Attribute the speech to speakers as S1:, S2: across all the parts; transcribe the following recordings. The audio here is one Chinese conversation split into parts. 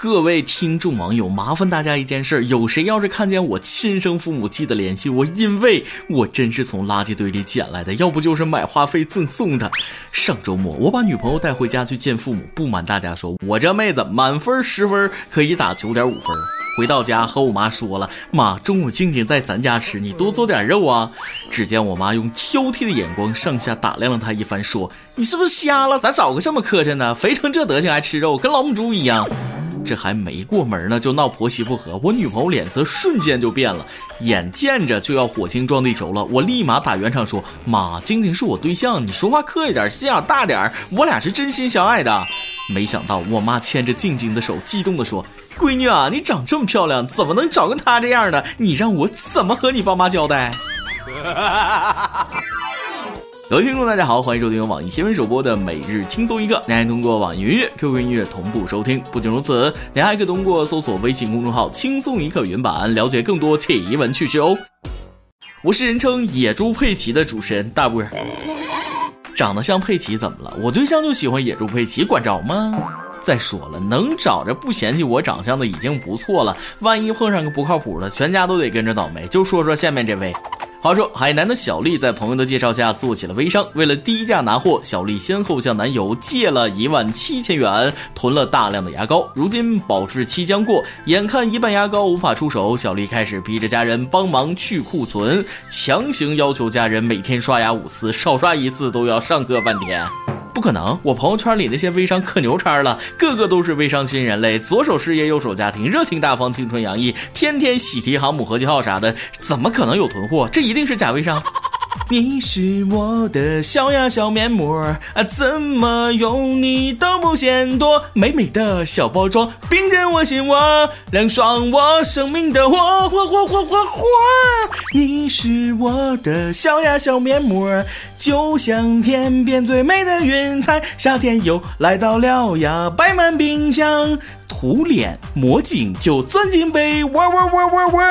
S1: 各位听众网友，麻烦大家一件事：有谁要是看见我亲生父母，记得联系我，因为我真是从垃圾堆里捡来的，要不就是买话费赠送的。上周末我把女朋友带回家去见父母，不瞒大家说，我这妹子满分十分可以打九点五分。回到家和我妈说了，妈，中午静静在咱家吃，你多做点肉啊。只见我妈用挑剔的眼光上下打量了她一番，说：“你是不是瞎了？咋找个这么磕碜的？肥成这德行还吃肉，跟老母猪一样。”这还没过门呢，就闹婆媳不和，我女朋友脸色瞬间就变了，眼见着就要火星撞地球了，我立马打圆场说：“妈，晶晶是我对象，你说话客气点，心眼大点，我俩是真心相爱的。”没想到我妈牵着静静的手，激动地说：“闺女啊，你长这么漂亮，怎么能找个他这样的？你让我怎么和你爸妈交代？” 各位听众，大家好，欢迎收听由网易新闻首播的每日轻松一刻。您还通过网易云音乐、QQ 音乐同步收听。不仅如此，您还可以通过搜索微信公众号“轻松一刻”原版，了解更多奇闻趣事哦。我是人称野猪佩奇的主持人大波。长得像佩奇怎么了？我对象就喜欢野猪佩奇，管着吗？再说了，能找着不嫌弃我长相的已经不错了，万一碰上个不靠谱的，全家都得跟着倒霉。就说说下面这位。话说，海南的小丽在朋友的介绍下做起了微商。为了低价拿货，小丽先后向男友借了一万七千元，囤了大量的牙膏。如今保质期将过，眼看一半牙膏无法出手，小丽开始逼着家人帮忙去库存，强行要求家人每天刷牙五次，少刷一次都要上课半天。不可能！我朋友圈里那些微商可牛叉了，个个都是微商新人类，左手事业，右手家庭，热情大方，青春洋溢，天天喜提航母、核气号啥的，怎么可能有囤货？这一定是假微商。你是我的小呀小面膜啊，怎么用你都不嫌多，美美的小包装，冰镇我心窝，凉爽我生命的火火火火火火。你是我的小呀小面膜，就像天边最美的云彩，夏天又来到了呀，摆满冰箱。涂脸抹颈就钻进被窝窝窝窝窝。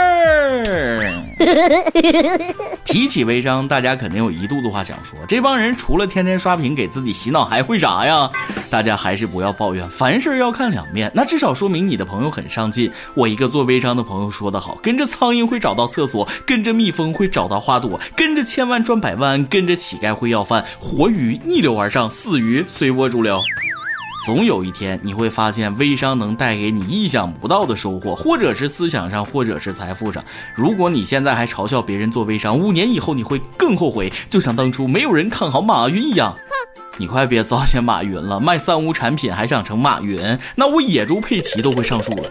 S1: 提起微商，大家肯定有一肚子话想说。这帮人除了天天刷屏给自己洗脑，还会啥呀？大家还是不要抱怨，凡事要看两面。那至少说明你的朋友很上进。我一个做微商的朋友说得好：跟着苍蝇会找到厕所，跟着蜜蜂会找到花朵，跟着千万赚百万，跟着乞丐会要饭。活鱼逆流而上，死鱼随波逐流。总有一天你会发现，微商能带给你意想不到的收获，或者是思想上，或者是财富上。如果你现在还嘲笑别人做微商，五年以后你会更后悔，就像当初没有人看好马云一样。哼你快别糟践马云了，卖三无产品还想成马云？那我野猪佩奇都会上树了。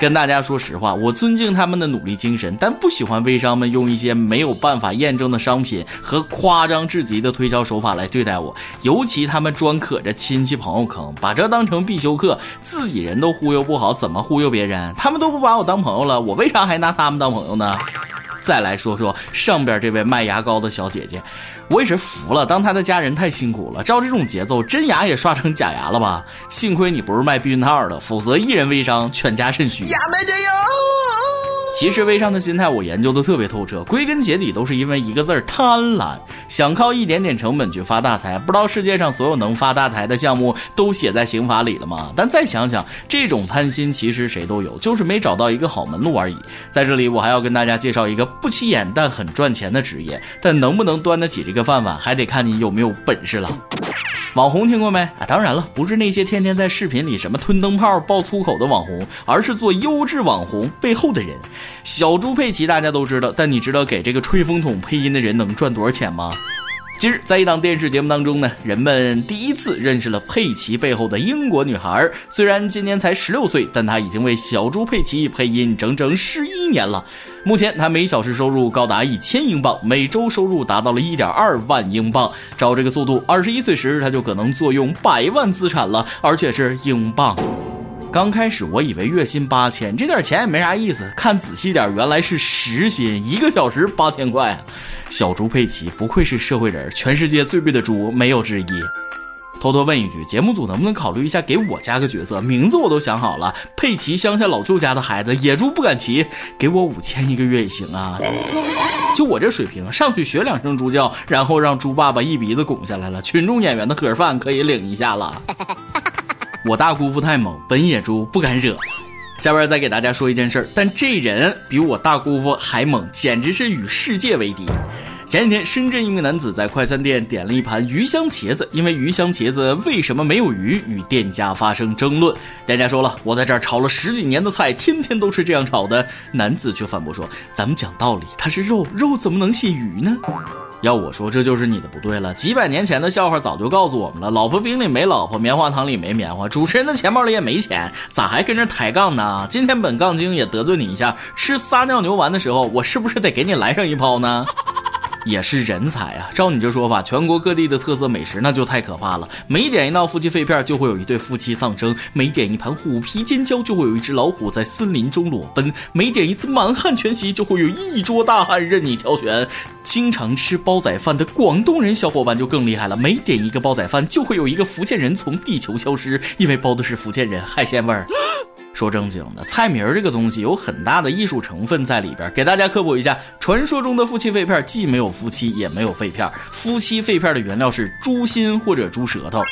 S1: 跟大家说实话，我尊敬他们的努力精神，但不喜欢微商们用一些没有办法验证的商品和夸张至极的推销手法来对待我。尤其他们专可着亲戚朋友坑，把这当成必修课，自己人都忽悠不好，怎么忽悠别人？他们都不把我当朋友了，我为啥还拿他们当朋友呢？再来说说上边这位卖牙膏的小姐姐，我也是服了。当他的家人太辛苦了，照这种节奏，真牙也刷成假牙了吧？幸亏你不是卖避孕套的，否则一人微商，全家肾虚。其实微商的心态我研究的特别透彻，归根结底都是因为一个字儿贪婪，想靠一点点成本去发大财。不知道世界上所有能发大财的项目都写在刑法里了吗？但再想想，这种贪心其实谁都有，就是没找到一个好门路而已。在这里，我还要跟大家介绍一个不起眼但很赚钱的职业，但能不能端得起这个饭碗，还得看你有没有本事了。网红听过没？啊，当然了，不是那些天天在视频里什么吞灯泡、爆粗口的网红，而是做优质网红背后的人。小猪佩奇大家都知道，但你知道给这个吹风筒配音的人能赚多少钱吗？今日在一档电视节目当中呢，人们第一次认识了佩奇背后的英国女孩。虽然今年才十六岁，但她已经为小猪佩奇配音整整十一年了。目前她每小时收入高达一千英镑，每周收入达到了一点二万英镑。照这个速度，二十一岁时她就可能坐拥百万资产了，而且是英镑。刚开始我以为月薪八千，这点钱也没啥意思。看仔细点，原来是时薪，一个小时八千块。小猪佩奇不愧是社会人，全世界最贵的猪没有之一。偷偷问一句，节目组能不能考虑一下给我加个角色？名字我都想好了，佩奇乡下老舅家的孩子，野猪不敢骑，给我五千一个月也行啊。就我这水平，上去学两声猪叫，然后让猪爸爸一鼻子拱下来了。群众演员的盒饭可以领一下了。我大姑父太猛，本野猪不敢惹。下边再给大家说一件事儿，但这人比我大姑父还猛，简直是与世界为敌。前几天，深圳一名男子在快餐店点了一盘鱼香茄子，因为鱼香茄子为什么没有鱼，与店家发生争论。店家说了，我在这儿炒了十几年的菜，天天都是这样炒的。男子却反驳说，咱们讲道理，它是肉，肉怎么能写鱼呢？要我说，这就是你的不对了。几百年前的笑话早就告诉我们了：老婆饼里没老婆，棉花糖里没棉花，主持人的钱包里也没钱，咋还跟着抬杠呢？今天本杠精也得罪你一下，吃撒尿牛丸的时候，我是不是得给你来上一炮呢？也是人才啊！照你这说法，全国各地的特色美食那就太可怕了。每点一道夫妻肺片，就会有一对夫妻丧生；每点一盘虎皮尖椒，就会有一只老虎在森林中裸奔；每点一次满汉全席，就会有一桌大汉任你挑选。经常吃煲仔饭的广东人小伙伴就更厉害了，每点一个煲仔饭，就会有一个福建人从地球消失，因为煲的是福建人海鲜味儿。说正经的，菜名儿这个东西有很大的艺术成分在里边。给大家科普一下，传说中的夫妻肺片既没有夫妻，也没有肺片。夫妻肺片的原料是猪心或者猪舌头。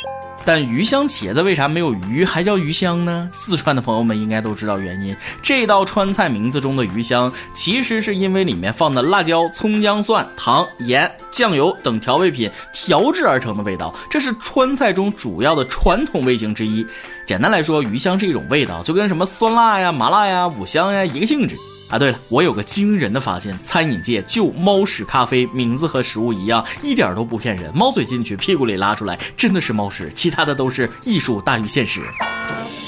S1: 但鱼香茄子为啥没有鱼还叫鱼香呢？四川的朋友们应该都知道原因。这道川菜名字中的鱼香，其实是因为里面放的辣椒、葱姜蒜、糖、盐、酱油等调味品调制而成的味道。这是川菜中主要的传统味型之一。简单来说，鱼香是一种味道，就跟什么酸辣呀、麻辣呀、五香呀一个性质。啊，对了，我有个惊人的发现，餐饮界就猫屎咖啡名字和食物一样，一点都不骗人。猫嘴进去，屁股里拉出来，真的是猫屎，其他的都是艺术大于现实。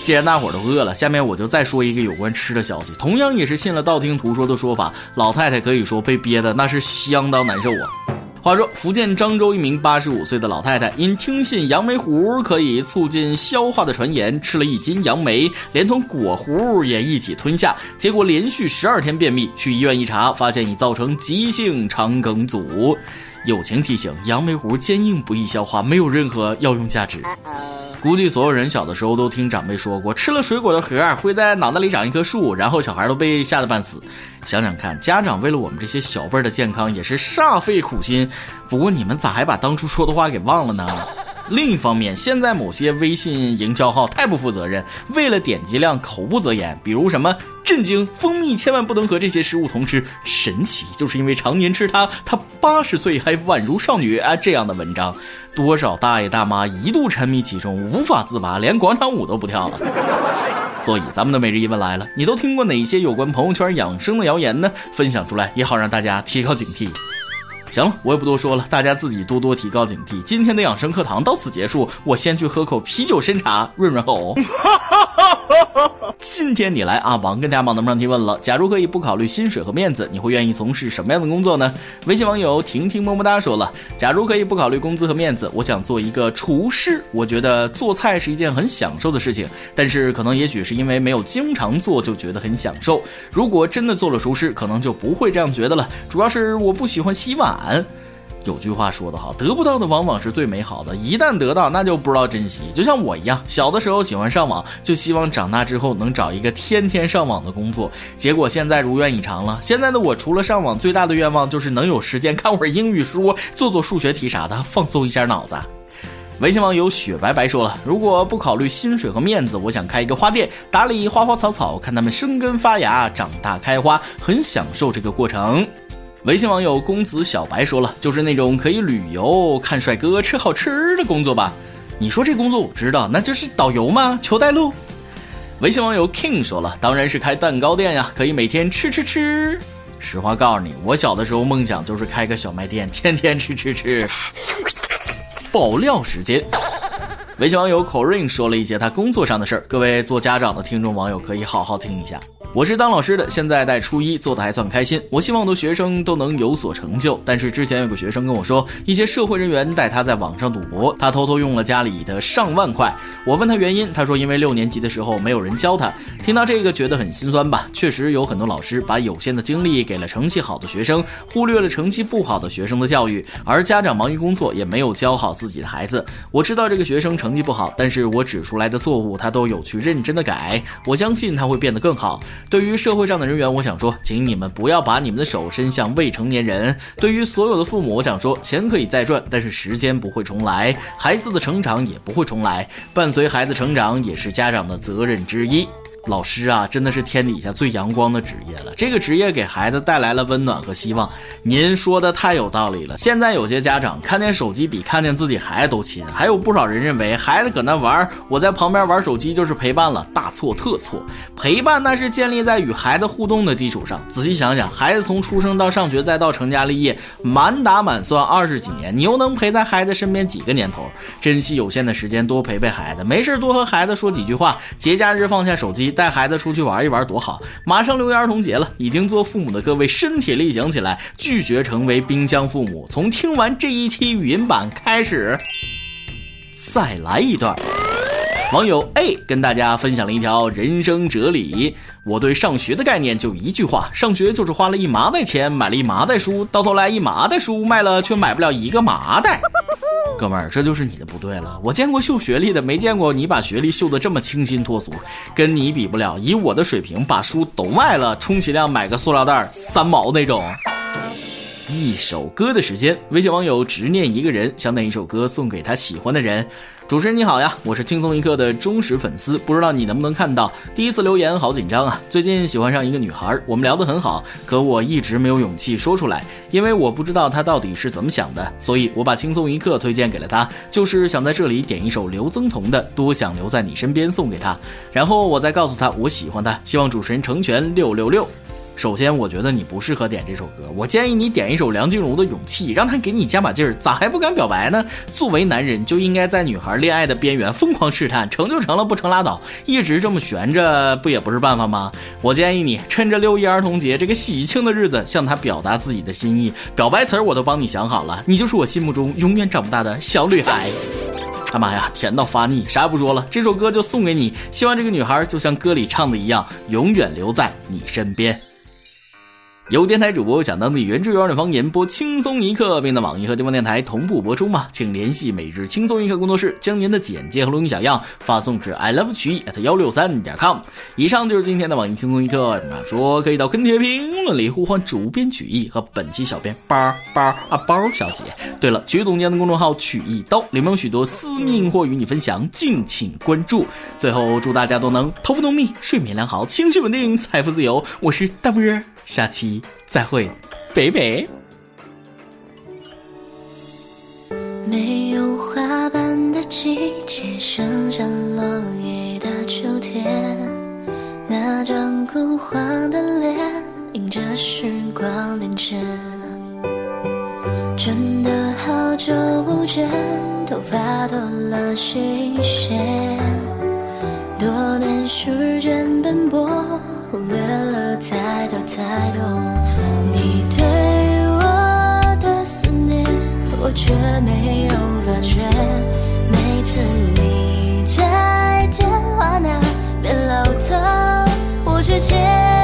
S1: 既然大伙儿都饿了，下面我就再说一个有关吃的消息，同样也是信了道听途说的说法，老太太可以说被憋的那是相当难受啊。话说，福建漳州一名八十五岁的老太太，因听信杨梅糊可以促进消化的传言，吃了一斤杨梅，连同果糊也一起吞下，结果连续十二天便秘。去医院一查，发现已造成急性肠梗阻。友情提醒：杨梅糊坚硬不易消化，没有任何药用价值。估计所有人小的时候都听长辈说过，吃了水果的核会在脑袋里长一棵树，然后小孩都被吓得半死。想想看，家长为了我们这些小辈儿的健康也是煞费苦心。不过你们咋还把当初说的话给忘了呢？另一方面，现在某些微信营销号太不负责任，为了点击量口不择言，比如什么震惊蜂蜜千万不能和这些食物同吃，神奇就是因为常年吃它，它八十岁还宛如少女啊这样的文章，多少大爷大妈一度沉迷其中，无法自拔，连广场舞都不跳了。所以咱们的每日一问来了，你都听过哪些有关朋友圈养生的谣言呢？分享出来也好让大家提高警惕。行了，我也不多说了，大家自己多多提高警惕。今天的养生课堂到此结束，我先去喝口啤酒参茶润润喉。今天你来阿王跟大家榜单上提问了，假如可以不考虑薪水和面子，你会愿意从事什么样的工作呢？微信网友婷婷么么哒说了，假如可以不考虑工资和面子，我想做一个厨师。我觉得做菜是一件很享受的事情，但是可能也许是因为没有经常做，就觉得很享受。如果真的做了厨师，可能就不会这样觉得了。主要是我不喜欢洗碗。有句话说得好，得不到的往往是最美好的，一旦得到，那就不知道珍惜。就像我一样，小的时候喜欢上网，就希望长大之后能找一个天天上网的工作。结果现在如愿以偿了。现在的我除了上网，最大的愿望就是能有时间看会儿英语书，做做数学题啥的，放松一下脑子。微信网友雪白白说了，如果不考虑薪水和面子，我想开一个花店，打理花花草草，看它们生根发芽，长大开花，很享受这个过程。微信网友公子小白说了，就是那种可以旅游、看帅哥、吃好吃的工作吧？你说这工作我知道，那就是导游吗？求带路。微信网友 King 说了，当然是开蛋糕店呀，可以每天吃吃吃。实话告诉你，我小的时候梦想就是开个小卖店，天天吃吃吃。爆料时间，微信网友 Corin 说了一些他工作上的事儿，各位做家长的听众网友可以好好听一下。我是当老师的，现在带初一，做的还算开心。我希望我的学生都能有所成就。但是之前有个学生跟我说，一些社会人员带他在网上赌博，他偷偷用了家里的上万块。我问他原因，他说因为六年级的时候没有人教他。听到这个觉得很心酸吧？确实有很多老师把有限的精力给了成绩好的学生，忽略了成绩不好的学生的教育，而家长忙于工作，也没有教好自己的孩子。我知道这个学生成绩不好，但是我指出来的错误他都有去认真的改，我相信他会变得更好。对于社会上的人员，我想说，请你们不要把你们的手伸向未成年人。对于所有的父母，我想说，钱可以再赚，但是时间不会重来，孩子的成长也不会重来。伴随孩子成长，也是家长的责任之一。老师啊，真的是天底下最阳光的职业了。这个职业给孩子带来了温暖和希望。您说的太有道理了。现在有些家长看见手机比看见自己孩子都亲，还有不少人认为孩子搁那玩，我在旁边玩手机就是陪伴了，大错特错。陪伴那是建立在与孩子互动的基础上。仔细想想，孩子从出生到上学再到成家立业，满打满算二十几年，你又能陪在孩子身边几个年头？珍惜有限的时间，多陪陪孩子，没事多和孩子说几句话。节假日放下手机。带孩子出去玩一玩多好！马上六一儿童节了，已经做父母的各位身体力行起来，拒绝成为冰箱父母。从听完这一期语音版开始，再来一段。网友 A 跟大家分享了一条人生哲理：我对上学的概念就一句话，上学就是花了一麻袋钱买了一麻袋书，到头来一麻袋书卖了却买不了一个麻袋。哥们儿，这就是你的不对了。我见过秀学历的，没见过你把学历秀得这么清新脱俗，跟你比不了。以我的水平，把书都卖了，充其量买个塑料袋三毛那种。一首歌的时间，微信网友执念一个人想点一首歌送给他喜欢的人。主持人你好呀，我是轻松一刻的忠实粉丝，不知道你能不能看到第一次留言，好紧张啊！最近喜欢上一个女孩，我们聊得很好，可我一直没有勇气说出来，因为我不知道她到底是怎么想的，所以我把轻松一刻推荐给了她，就是想在这里点一首刘增彤的《多想留在你身边》送给她，然后我再告诉她我喜欢她，希望主持人成全六六六。首先，我觉得你不适合点这首歌。我建议你点一首梁静茹的《勇气》，让她给你加把劲儿。咋还不敢表白呢？作为男人，就应该在女孩恋爱的边缘疯狂试探，成就成了，不成拉倒。一直这么悬着，不也不是办法吗？我建议你趁着六一儿童节这个喜庆的日子，向她表达自己的心意。表白词儿我都帮你想好了，你就是我心目中永远长不大的小女孩。他妈呀，甜到发腻！啥也不说了，这首歌就送给你。希望这个女孩就像歌里唱的一样，永远留在你身边。有电台主播想当地原汁原味的方言播轻松一刻，并在网易和地方电台同步播出吗？请联系每日轻松一刻工作室，将您的简介和录音小样发送至 i love 曲艺 at 幺六三点 com。以上就是今天的网易轻松一刻，说可以到跟帖评论里呼唤主编曲艺和本期小编包包啊包小姐。对了，曲总监的公众号曲艺刀里面有许多私密或与你分享，敬请关注。最后祝大家都能头发浓密，睡眠良好，情绪稳定，财富自由。我是大波儿。下期再会，北北。
S2: 没有花瓣的季节，剩下落叶的秋天，那张枯黄的脸，迎着时光变迁。真的好久不见，头发多了新鲜，多年时间奔波。忽略了太多太多，你对我的思念，我却没有发觉。每次你在电话那边唠叨，我却接。